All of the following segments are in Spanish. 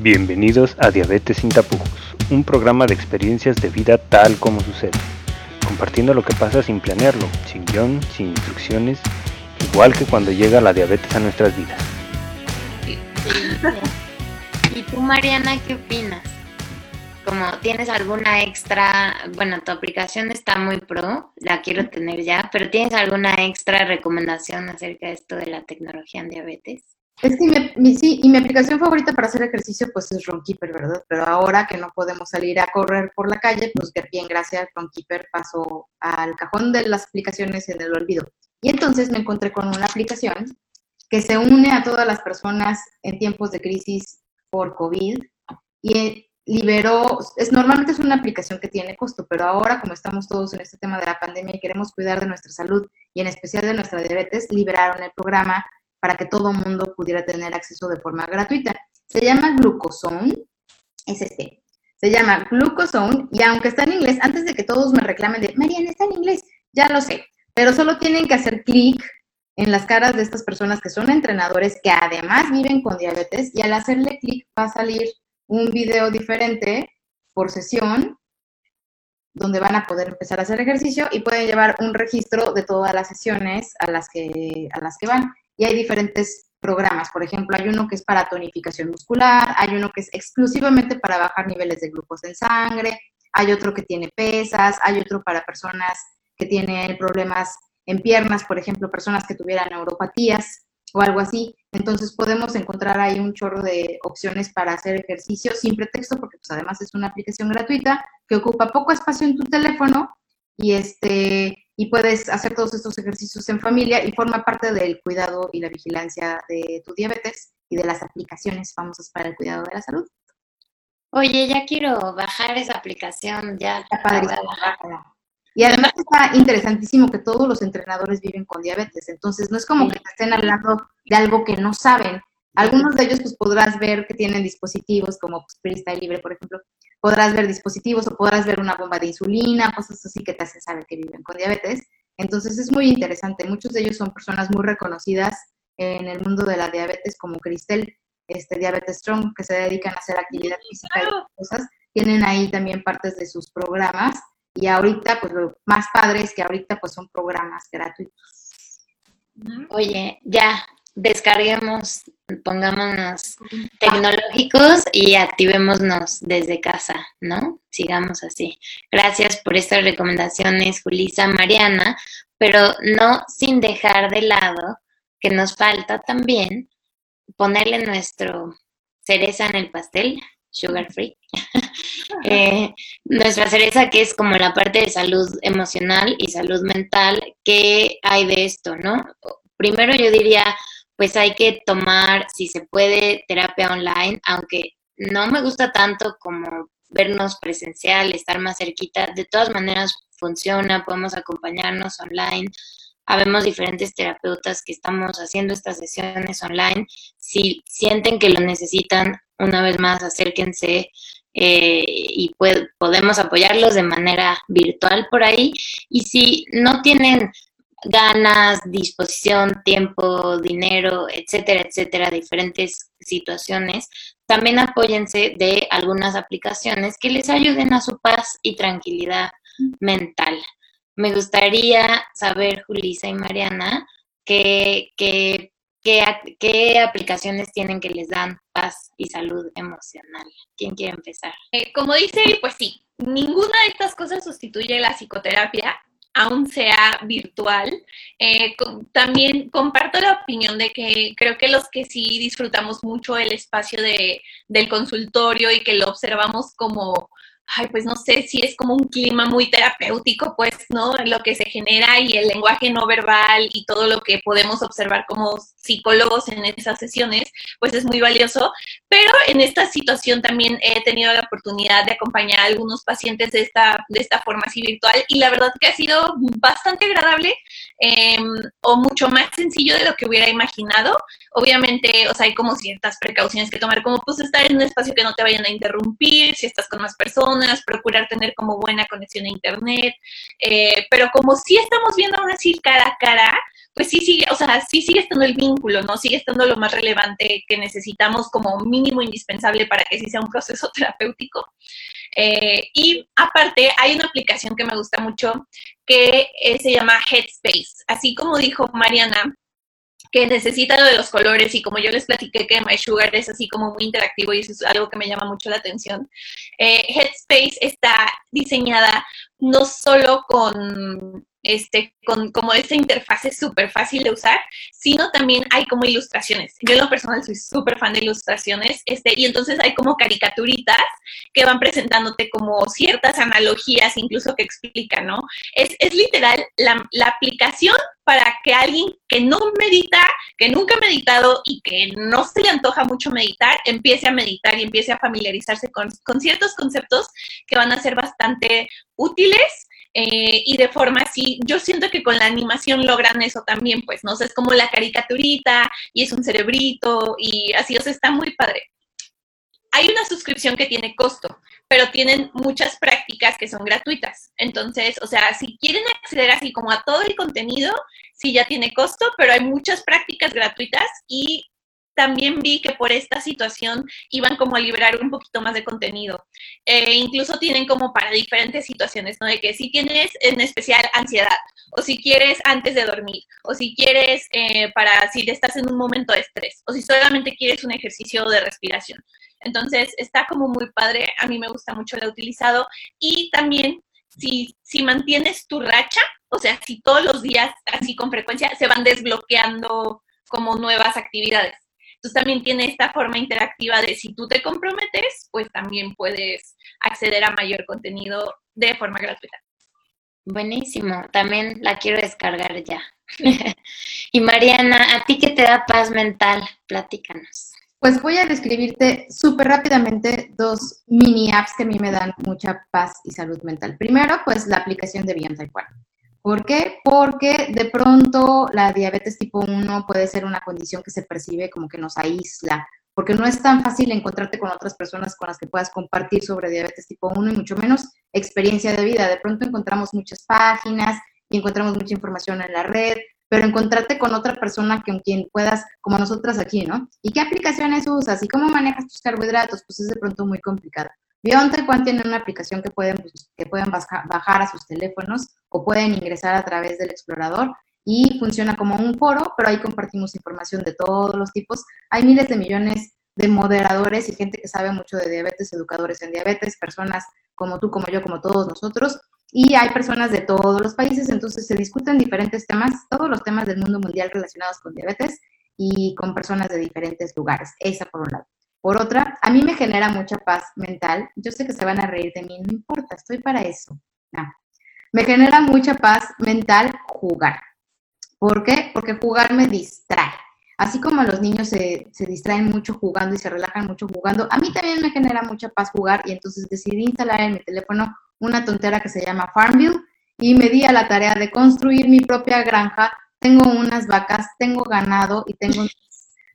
Bienvenidos a Diabetes sin tapujos, un programa de experiencias de vida tal como sucede, compartiendo lo que pasa sin planearlo, sin guion, sin instrucciones, igual que cuando llega la diabetes a nuestras vidas. ¿Y tú, Mariana, qué opinas? Como tienes alguna extra, bueno, tu aplicación está muy pro, la quiero tener ya, pero ¿tienes alguna extra recomendación acerca de esto de la tecnología en diabetes? Es que mi, sí, y mi aplicación favorita para hacer ejercicio pues es Runkeeper, ¿verdad? Pero ahora que no podemos salir a correr por la calle, pues bien gracias Runkeeper pasó al cajón de las aplicaciones en el olvido. Y entonces me encontré con una aplicación que se une a todas las personas en tiempos de crisis por COVID y liberó, es normalmente es una aplicación que tiene costo, pero ahora como estamos todos en este tema de la pandemia y queremos cuidar de nuestra salud y en especial de nuestra diabetes, liberaron el programa para que todo el mundo pudiera tener acceso de forma gratuita. Se llama Glucozone, es este. Se llama Glucozone y aunque está en inglés, antes de que todos me reclamen de, Mariana, está en inglés, ya lo sé, pero solo tienen que hacer clic en las caras de estas personas que son entrenadores que además viven con diabetes y al hacerle clic va a salir un video diferente por sesión donde van a poder empezar a hacer ejercicio y pueden llevar un registro de todas las sesiones a las que, a las que van y hay diferentes programas. Por ejemplo, hay uno que es para tonificación muscular, hay uno que es exclusivamente para bajar niveles de glucosa en sangre, hay otro que tiene pesas, hay otro para personas que tienen problemas en piernas, por ejemplo, personas que tuvieran neuropatías o algo así. Entonces podemos encontrar ahí un chorro de opciones para hacer ejercicio sin pretexto, porque pues además es una aplicación gratuita que ocupa poco espacio en tu teléfono y este y puedes hacer todos estos ejercicios en familia y forma parte del cuidado y la vigilancia de tu diabetes y de las aplicaciones famosas para el cuidado de la salud. Oye, ya quiero bajar esa aplicación, ya. Y además está interesantísimo que todos los entrenadores viven con diabetes, entonces no es como que estén hablando de algo que no saben. Algunos de ellos pues podrás ver que tienen dispositivos como pues, Libre, por ejemplo, podrás ver dispositivos o podrás ver una bomba de insulina, cosas así que te hacen saber que viven con diabetes. Entonces es muy interesante. Muchos de ellos son personas muy reconocidas en el mundo de la diabetes, como Cristel, este, Diabetes Strong, que se dedican a hacer actividad física y cosas. Tienen ahí también partes de sus programas y ahorita, pues lo más padre es que ahorita pues son programas gratuitos. Oye, ya, descarguemos, pongámonos tecnológicos y activémonos desde casa, ¿no? Sigamos así. Gracias por estas recomendaciones, Julisa, Mariana, pero no sin dejar de lado que nos falta también ponerle nuestro cereza en el pastel, sugar free. eh, nuestra cereza que es como la parte de salud emocional y salud mental, ¿qué hay de esto, no? Primero yo diría, pues hay que tomar, si se puede, terapia online, aunque no me gusta tanto como vernos presencial, estar más cerquita, de todas maneras funciona, podemos acompañarnos online. Habemos diferentes terapeutas que estamos haciendo estas sesiones online. Si sienten que lo necesitan, una vez más, acérquense eh, y podemos apoyarlos de manera virtual por ahí. Y si no tienen ganas, disposición, tiempo, dinero, etcétera, etcétera, diferentes situaciones, también apóyense de algunas aplicaciones que les ayuden a su paz y tranquilidad mental. Me gustaría saber, Julisa y Mariana, qué, qué, qué, aplicaciones tienen que les dan paz y salud emocional. ¿Quién quiere empezar? Eh, como dice, pues sí, ninguna de estas cosas sustituye la psicoterapia, aún sea virtual. Eh, también comparto la opinión de que creo que los que sí disfrutamos mucho el espacio de, del consultorio y que lo observamos como ay, pues no sé si es como un clima muy terapéutico, pues, ¿no? Lo que se genera y el lenguaje no verbal y todo lo que podemos observar como psicólogos en esas sesiones, pues es muy valioso. Pero en esta situación también he tenido la oportunidad de acompañar a algunos pacientes de esta, de esta forma así virtual y la verdad que ha sido bastante agradable em, o mucho más sencillo de lo que hubiera imaginado. Obviamente, o sea, hay como ciertas precauciones que tomar, como pues estar en un espacio que no te vayan a interrumpir, si estás con más personas procurar tener como buena conexión a internet, eh, pero como si estamos viendo aún así cara a cara, pues sí sigue, o sea, sí sigue estando el vínculo, ¿no? Sigue estando lo más relevante que necesitamos como mínimo indispensable para que sí sea un proceso terapéutico. Eh, y aparte, hay una aplicación que me gusta mucho que eh, se llama Headspace. Así como dijo Mariana, que necesita lo de los colores y como yo les platiqué que My Sugar es así como muy interactivo y eso es algo que me llama mucho la atención. Eh, Headspace está diseñada no solo con este, con como esta interfaz es súper fácil de usar, sino también hay como ilustraciones. Yo en lo personal soy súper fan de ilustraciones, este, y entonces hay como caricaturitas que van presentándote como ciertas analogías, incluso que explican, ¿no? Es, es literal la, la aplicación para que alguien que no medita, que nunca ha meditado y que no se le antoja mucho meditar, empiece a meditar y empiece a familiarizarse con, con ciertos conceptos que van a ser bastante útiles eh, y de forma así, yo siento que con la animación logran eso también, pues, ¿no? O es como la caricaturita y es un cerebrito y así, o sea, está muy padre. Hay una suscripción que tiene costo, pero tienen muchas prácticas que son gratuitas. Entonces, o sea, si quieren acceder así como a todo el contenido, sí ya tiene costo, pero hay muchas prácticas gratuitas y también vi que por esta situación iban como a liberar un poquito más de contenido. Eh, incluso tienen como para diferentes situaciones, ¿no? De que si tienes en especial ansiedad, o si quieres antes de dormir, o si quieres eh, para si estás en un momento de estrés, o si solamente quieres un ejercicio de respiración. Entonces, está como muy padre, a mí me gusta mucho, lo utilizado. Y también, si, si mantienes tu racha, o sea, si todos los días, así con frecuencia, se van desbloqueando como nuevas actividades. Entonces también tiene esta forma interactiva de si tú te comprometes, pues también puedes acceder a mayor contenido de forma gratuita. Buenísimo, también la quiero descargar ya. y Mariana, ¿a ti qué te da paz mental? Platícanos. Pues voy a describirte súper rápidamente dos mini apps que a mí me dan mucha paz y salud mental. Primero, pues la aplicación de Beyond Taekwondo. ¿Por qué? Porque de pronto la diabetes tipo 1 puede ser una condición que se percibe como que nos aísla, porque no es tan fácil encontrarte con otras personas con las que puedas compartir sobre diabetes tipo 1 y mucho menos experiencia de vida. De pronto encontramos muchas páginas y encontramos mucha información en la red, pero encontrarte con otra persona con quien puedas, como nosotras aquí, ¿no? ¿Y qué aplicaciones usas? ¿Y cómo manejas tus carbohidratos? Pues es de pronto muy complicado. BioNTech tiene una aplicación que pueden, pues, que bajar a sus teléfonos o pueden ingresar a través del explorador y funciona como un foro, pero ahí compartimos información de todos los tipos. Hay miles de millones de moderadores y gente que sabe mucho de diabetes, educadores en diabetes, personas como tú, como yo, como todos nosotros, y hay personas de todos los países, entonces se discuten diferentes temas, todos los temas del mundo mundial relacionados con diabetes y con personas de diferentes lugares. Esa por un lado. Por otra, a mí me genera mucha paz mental. Yo sé que se van a reír de mí, no importa, estoy para eso. Me genera mucha paz mental jugar. ¿Por qué? Porque jugar me distrae. Así como los niños se, se, distraen mucho jugando y se relajan mucho jugando, a mí también me genera mucha paz jugar y entonces decidí instalar en mi teléfono una tontera que se llama Farmville y me di a la tarea de construir mi propia granja. Tengo unas vacas, tengo ganado y tengo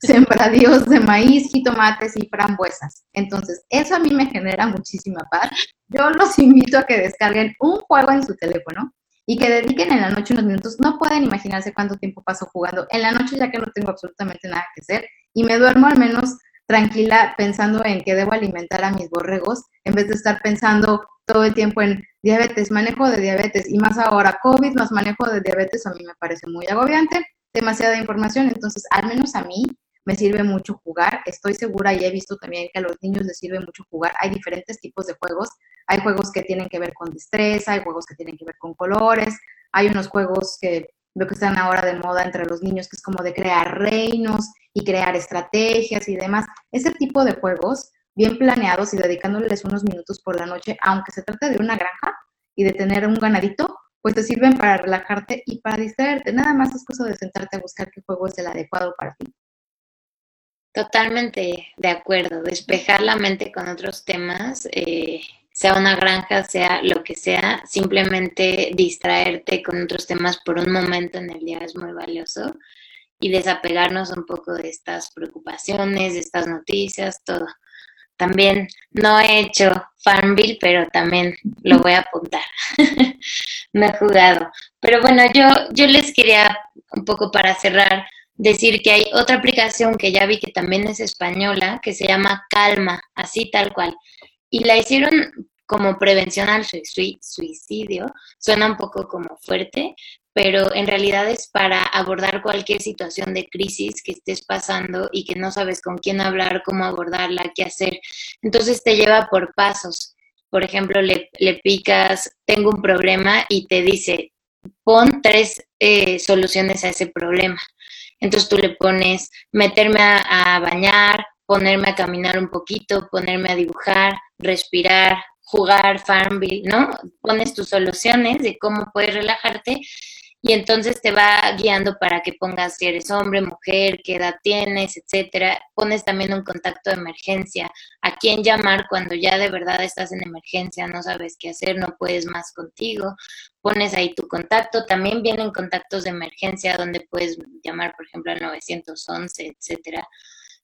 sembradíos de maíz, jitomates y frambuesas. Entonces, eso a mí me genera muchísima paz. Yo los invito a que descarguen un juego en su teléfono y que dediquen en la noche unos minutos. No pueden imaginarse cuánto tiempo paso jugando en la noche ya que no tengo absolutamente nada que hacer y me duermo al menos tranquila pensando en que debo alimentar a mis borregos en vez de estar pensando todo el tiempo en diabetes, manejo de diabetes y más ahora COVID más manejo de diabetes a mí me parece muy agobiante, demasiada información, entonces al menos a mí me sirve mucho jugar. Estoy segura y he visto también que a los niños les sirve mucho jugar. Hay diferentes tipos de juegos. Hay juegos que tienen que ver con destreza, hay juegos que tienen que ver con colores, hay unos juegos que lo que están ahora de moda entre los niños, que es como de crear reinos y crear estrategias y demás. Ese tipo de juegos, bien planeados y dedicándoles unos minutos por la noche, aunque se trate de una granja y de tener un ganadito, pues te sirven para relajarte y para distraerte. Nada más es cosa de sentarte a buscar qué juego es el adecuado para ti. Totalmente de acuerdo, despejar la mente con otros temas, eh, sea una granja, sea lo que sea, simplemente distraerte con otros temas por un momento en el día es muy valioso y desapegarnos un poco de estas preocupaciones, de estas noticias, todo. También no he hecho Farmville, pero también lo voy a apuntar. me he jugado. Pero bueno, yo, yo les quería un poco para cerrar decir que hay otra aplicación que ya vi que también es española, que se llama Calma, así tal cual. Y la hicieron como prevención al suicidio, suena un poco como fuerte, pero en realidad es para abordar cualquier situación de crisis que estés pasando y que no sabes con quién hablar, cómo abordarla, qué hacer. Entonces te lleva por pasos. Por ejemplo, le, picas, tengo un problema y te dice, pon tres eh, soluciones a ese problema. Entonces tú le pones meterme a, bañar, ponerme a caminar un poquito, ponerme a dibujar, respirar, jugar Farmville, ¿no? Pones tus soluciones de cómo puedes relajarte y entonces te va guiando para que pongas si eres hombre, mujer, qué edad tienes, etcétera. Pones también un contacto de emergencia, a quién llamar cuando ya de verdad estás en emergencia, no sabes qué hacer, no puedes más contigo. Pones ahí tu contacto, también vienen contactos de emergencia donde puedes llamar, por ejemplo, al 911, etcétera.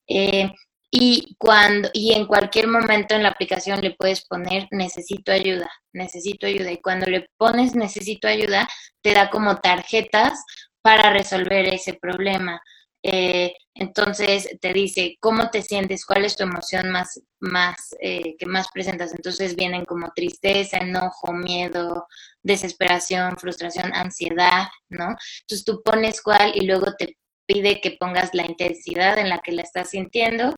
Eh, y cuando y en cualquier momento en la aplicación le puedes poner necesito ayuda, necesito ayuda y cuando le pones necesito ayuda te da como tarjetas para resolver ese problema. Eh, entonces te dice cómo te sientes, cuál es tu emoción más, más eh, que más presentas. Entonces vienen como tristeza, enojo, miedo, desesperación, frustración, ansiedad, ¿no? Entonces tú pones cuál y luego te pide que pongas la intensidad en la que la estás sintiendo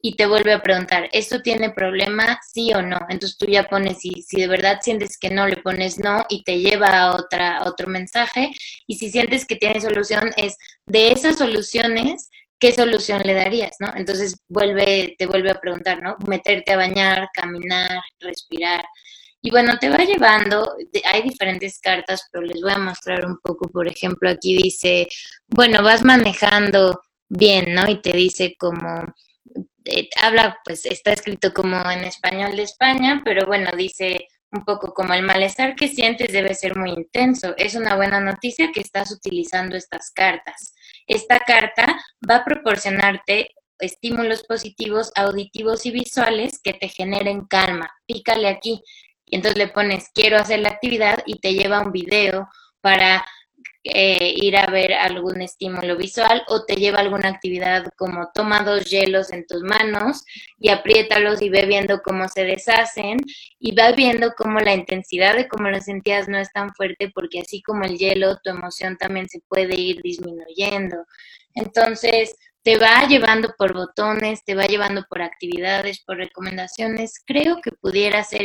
y te vuelve a preguntar, ¿esto tiene problema? Sí o no. Entonces tú ya pones, si, si de verdad sientes que no, le pones no y te lleva a, otra, otro mensaje. Y si sientes que tiene solución, es de esas soluciones, ¿qué solución le darías? ¿no? Entonces vuelve, te vuelve a preguntar, ¿no? Meterte a bañar, caminar, respirar. Y bueno, te va llevando, hay diferentes cartas, pero les voy a mostrar un poco. Por ejemplo, aquí dice, bueno, vas manejando bien, ¿no? Y te dice como, eh, habla, pues está escrito como en español de España, pero bueno, dice un poco como el malestar que sientes debe ser muy intenso. Es una buena noticia que estás utilizando estas cartas. Esta carta va a proporcionarte estímulos positivos, auditivos y visuales que te generen calma. Pícale aquí y entonces le pones quiero hacer la actividad y te lleva un video para eh, ir a ver algún estímulo visual o te lleva alguna actividad como toma dos hielos en tus manos y apriétalos y ve viendo cómo se deshacen y va viendo cómo la intensidad de cómo lo sentías no es tan fuerte porque así como el hielo, tu emoción también se puede ir disminuyendo. Entonces, te va llevando por botones, te va llevando por actividades, por recomendaciones. Creo que pudiera ser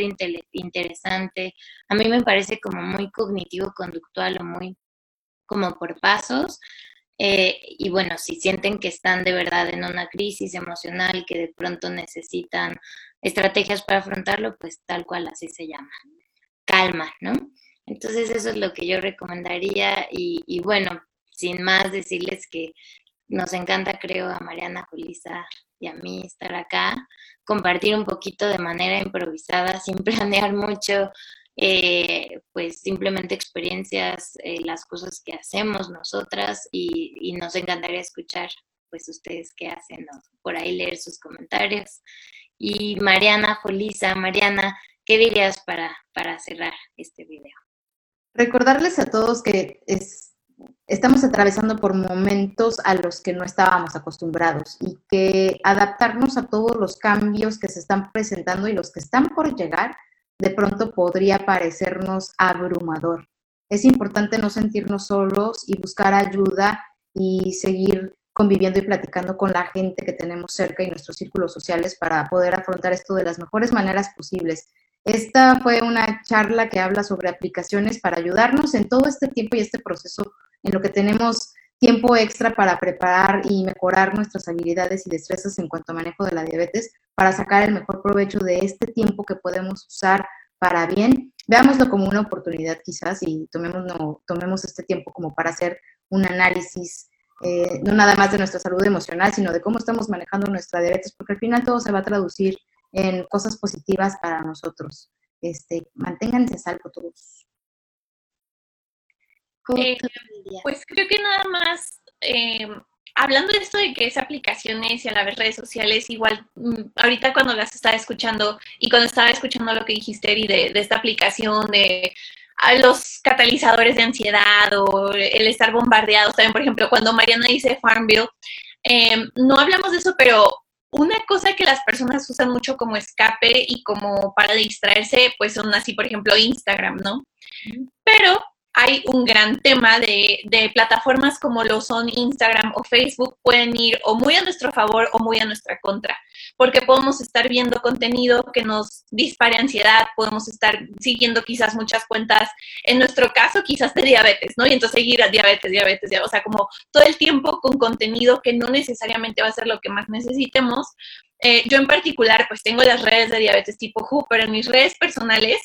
interesante. A mí me parece como muy cognitivo-conductual o muy como por pasos. Eh, y bueno, si sienten que están de verdad en una crisis emocional, que de pronto necesitan estrategias para afrontarlo, pues tal cual así se llama. Calma, ¿no? Entonces eso es lo que yo recomendaría y, y bueno, sin más decirles que nos encanta, creo, a Mariana Julisa y a mí estar acá, compartir un poquito de manera improvisada, sin planear mucho, eh, pues simplemente experiencias, eh, las cosas que hacemos nosotras y, nos encantaría escuchar pues ustedes qué hacen, por ahí leer sus comentarios. Y Mariana Julisa, Mariana, ¿qué dirías para, para cerrar este video? Recordarles a todos que es estamos atravesando por momentos a los que no estábamos acostumbrados y que adaptarnos a todos los cambios que se están presentando y los que están por llegar, de pronto podría parecernos abrumador. Es importante no sentirnos solos y buscar ayuda y seguir conviviendo y platicando con la gente que tenemos cerca y nuestros círculos sociales para poder afrontar esto de las mejores maneras posibles. Esta fue una charla que habla sobre aplicaciones para ayudarnos en todo este tiempo y este proceso en lo que tenemos tiempo extra para preparar y mejorar nuestras habilidades y destrezas en cuanto a manejo de la diabetes para sacar el mejor provecho de este tiempo que podemos usar para bien. Veámoslo como una oportunidad quizás y tomemos, no, tomemos este tiempo como para hacer un análisis, eh, no nada más de nuestra salud emocional, sino de cómo estamos manejando nuestra diabetes, porque al final todo se va a traducir en cosas positivas para nosotros. Este, manténganse salvo todos. Eh, pues creo que nada más, eh, hablando de esto de que es aplicaciones y a la vez redes sociales, igual mm, ahorita cuando las estaba escuchando y cuando estaba escuchando lo que dijiste, Eri, de, esta aplicación de a los catalizadores de ansiedad o el estar bombardeados. También, por ejemplo, cuando Mariana dice Farmville, em, no hablamos de eso, pero una cosa que las personas usan mucho como escape y como para distraerse, pues son así, por ejemplo, Instagram, ¿no? Pero hay un gran tema de, plataformas como lo son Instagram o Facebook, pueden ir o muy a nuestro favor o muy a nuestra contra, porque podemos estar viendo contenido que nos dispare ansiedad, podemos estar siguiendo quizás muchas cuentas, en nuestro caso quizás de diabetes, ¿no? Y entonces seguir a diabetes, diabetes, o sea, como todo el tiempo con contenido que no necesariamente va a ser lo que más necesitemos. Eh, yo en particular, pues tengo las redes de diabetes tipo Who, pero en mis redes personales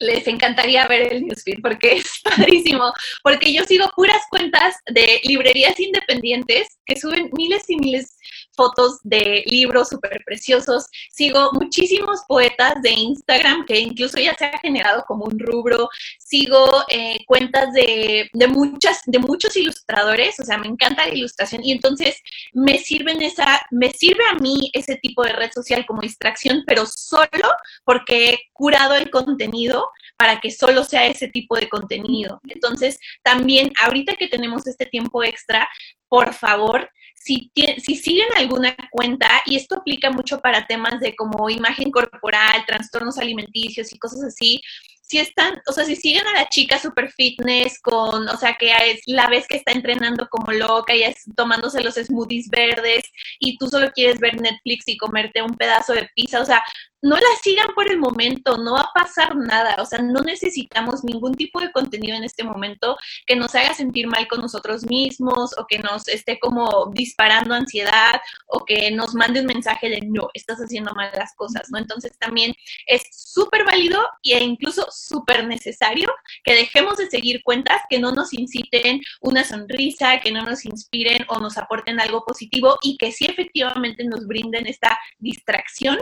les encantaría ver el newsfeed porque es padrísimo, porque yo sigo puras cuentas de librerías independientes que suben miles y miles fotos de libros súper preciosos. Sigo muchísimos poetas de Instagram que incluso ya se ha generado como un rubro. Sigo eh, cuentas de, de, muchas, de muchos ilustradores, o sea, me encanta la ilustración y entonces me sirven esa, me sirve a mí ese tipo de red social como distracción, pero solo porque he curado el contenido para que solo sea ese tipo de contenido. Entonces, también ahorita que tenemos este tiempo extra, por favor, si, si siguen alguna cuenta, y esto aplica mucho para temas de como imagen corporal, trastornos alimenticios y cosas así, si están, o sea, si siguen a la chica super fitness con, o sea, que es la vez que está entrenando como loca y es tomándose los smoothies verdes y tú solo quieres ver Netflix y comerte un pedazo de pizza, o sea, no la sigan por el momento, no va a pasar nada, o sea, no necesitamos ningún tipo de contenido en este momento que nos haga sentir mal con nosotros mismos o que nos esté como disparando ansiedad o que nos mande un mensaje de no, estás haciendo mal las cosas, ¿no? Entonces también es súper válido e incluso súper necesario que dejemos de seguir cuentas que no nos inciten una sonrisa, que no nos inspiren o nos aporten algo positivo y que sí efectivamente nos brinden esta distracción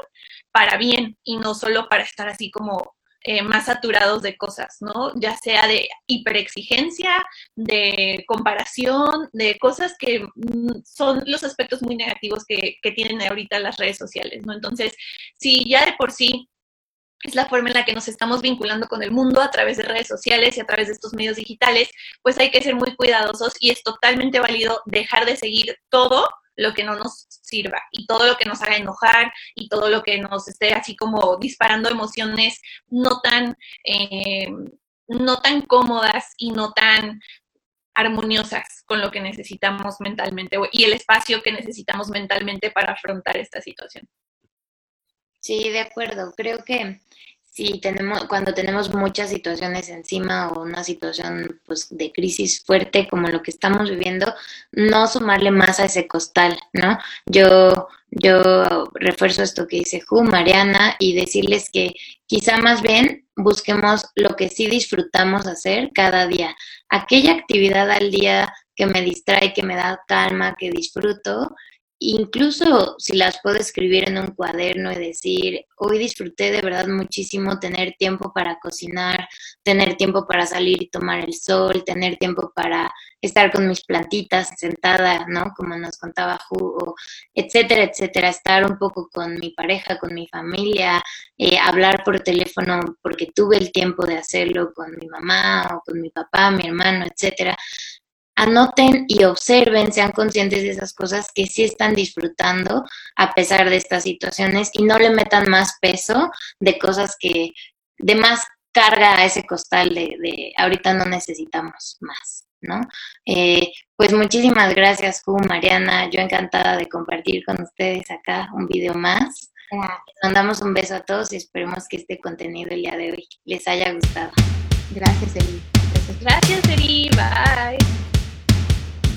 para y no solo para estar así como eh, más saturados de cosas, ¿no? Ya sea de hiperexigencia, de comparación, de cosas que mm, son los aspectos muy negativos que, que tienen ahorita las redes sociales, ¿no? Entonces, si ya de por sí es la forma en la que nos estamos vinculando con el mundo a través de redes sociales y a través de estos medios digitales, pues hay que ser muy cuidadosos y es totalmente válido dejar de seguir todo lo que no nos sirva y todo lo que nos haga enojar y todo lo que nos esté así como disparando emociones no tan, eh, no tan cómodas y no tan armoniosas con lo que necesitamos mentalmente y el espacio que necesitamos mentalmente para afrontar esta situación. Sí, de acuerdo. Creo que Sí, tenemos, cuando tenemos muchas situaciones encima o una situación pues, de crisis fuerte como lo que estamos viviendo, no sumarle más a ese costal, ¿no? Yo, yo refuerzo esto que dice Ju, Mariana, y decirles que quizá más bien busquemos lo que sí disfrutamos hacer cada día. Aquella actividad al día que me distrae, que me da calma, que disfruto, incluso si las puedo escribir en un cuaderno y decir, hoy disfruté de verdad muchísimo tener tiempo para cocinar, tener tiempo para salir y tomar el sol, tener tiempo para estar con mis plantitas sentada, ¿no? Como nos contaba Ju, etcétera, etcétera, estar un poco con mi pareja, con mi familia, eh, hablar por teléfono porque tuve el tiempo de hacerlo con mi mamá o con mi papá, mi hermano, etcétera anoten y observen, sean conscientes de esas cosas que sí están disfrutando a pesar de estas situaciones y no le metan más peso de cosas que, de más carga a ese costal de, de ahorita no necesitamos más, ¿no? Eh, pues muchísimas gracias, Ju, Mariana, yo encantada de compartir con ustedes acá un video más. mandamos un beso a todos y esperemos que este contenido el día de hoy les haya gustado. Gracias. Gracias, Gracias Eri. Bye.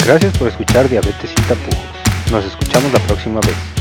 Gracias por escuchar Diabetes sin tapujos. Nos escuchamos la próxima vez.